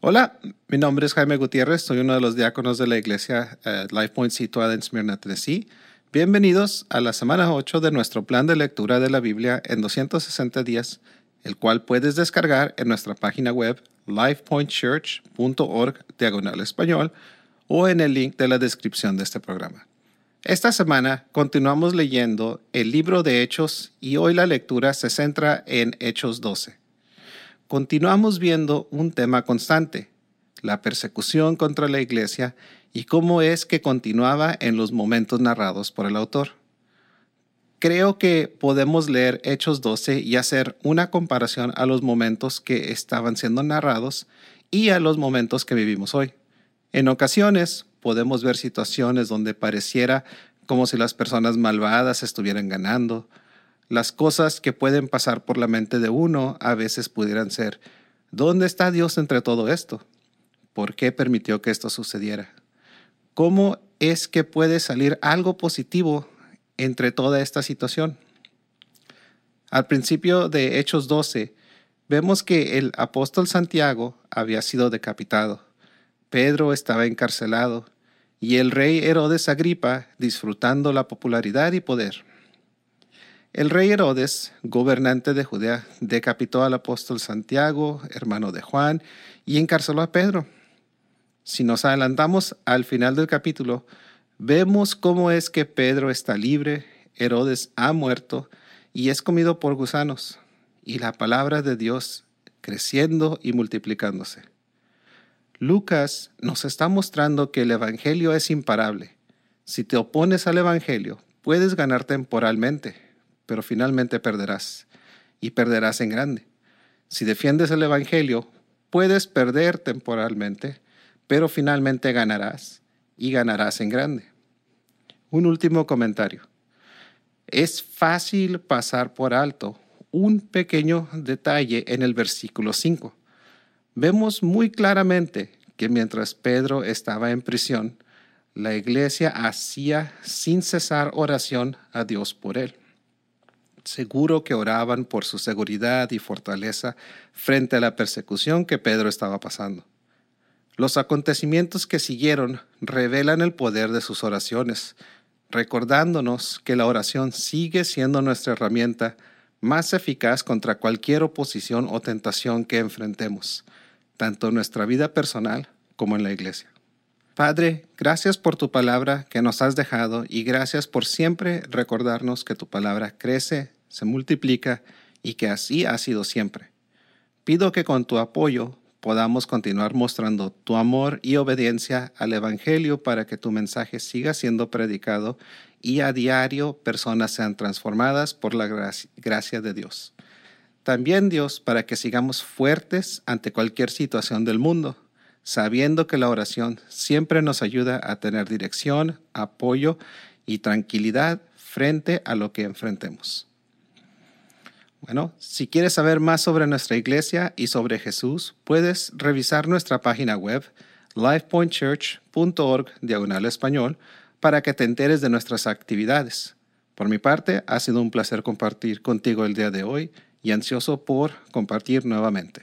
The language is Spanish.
Hola, mi nombre es Jaime Gutiérrez, soy uno de los diáconos de la iglesia uh, Life Point situada en Smyrna, Tennessee. Bienvenidos a la semana 8 de nuestro plan de lectura de la Biblia en 260 días, el cual puedes descargar en nuestra página web lifepointchurch.org diagonal español o en el link de la descripción de este programa. Esta semana continuamos leyendo el libro de Hechos y hoy la lectura se centra en Hechos 12 continuamos viendo un tema constante, la persecución contra la iglesia y cómo es que continuaba en los momentos narrados por el autor. Creo que podemos leer Hechos 12 y hacer una comparación a los momentos que estaban siendo narrados y a los momentos que vivimos hoy. En ocasiones podemos ver situaciones donde pareciera como si las personas malvadas estuvieran ganando, las cosas que pueden pasar por la mente de uno a veces pudieran ser, ¿dónde está Dios entre todo esto? ¿Por qué permitió que esto sucediera? ¿Cómo es que puede salir algo positivo entre toda esta situación? Al principio de Hechos 12, vemos que el apóstol Santiago había sido decapitado, Pedro estaba encarcelado y el rey Herodes Agripa disfrutando la popularidad y poder. El rey Herodes, gobernante de Judea, decapitó al apóstol Santiago, hermano de Juan, y encarceló a Pedro. Si nos adelantamos al final del capítulo, vemos cómo es que Pedro está libre, Herodes ha muerto y es comido por gusanos, y la palabra de Dios creciendo y multiplicándose. Lucas nos está mostrando que el Evangelio es imparable. Si te opones al Evangelio, puedes ganar temporalmente, pero finalmente perderás, y perderás en grande. Si defiendes el Evangelio, puedes perder temporalmente, pero finalmente ganarás, y ganarás en grande. Un último comentario. Es fácil pasar por alto un pequeño detalle en el versículo 5. Vemos muy claramente que mientras Pedro estaba en prisión, la iglesia hacía sin cesar oración a Dios por él. Seguro que oraban por su seguridad y fortaleza frente a la persecución que Pedro estaba pasando. Los acontecimientos que siguieron revelan el poder de sus oraciones, recordándonos que la oración sigue siendo nuestra herramienta más eficaz contra cualquier oposición o tentación que enfrentemos, tanto en nuestra vida personal como en la iglesia. Padre, gracias por tu palabra que nos has dejado y gracias por siempre recordarnos que tu palabra crece, se multiplica y que así ha sido siempre. Pido que con tu apoyo podamos continuar mostrando tu amor y obediencia al Evangelio para que tu mensaje siga siendo predicado y a diario personas sean transformadas por la gracia de Dios. También Dios para que sigamos fuertes ante cualquier situación del mundo, sabiendo que la oración siempre nos ayuda a tener dirección, apoyo y tranquilidad frente a lo que enfrentemos. Bueno, si quieres saber más sobre nuestra iglesia y sobre Jesús, puedes revisar nuestra página web lifepointchurch.org diagonal español para que te enteres de nuestras actividades. Por mi parte, ha sido un placer compartir contigo el día de hoy y ansioso por compartir nuevamente.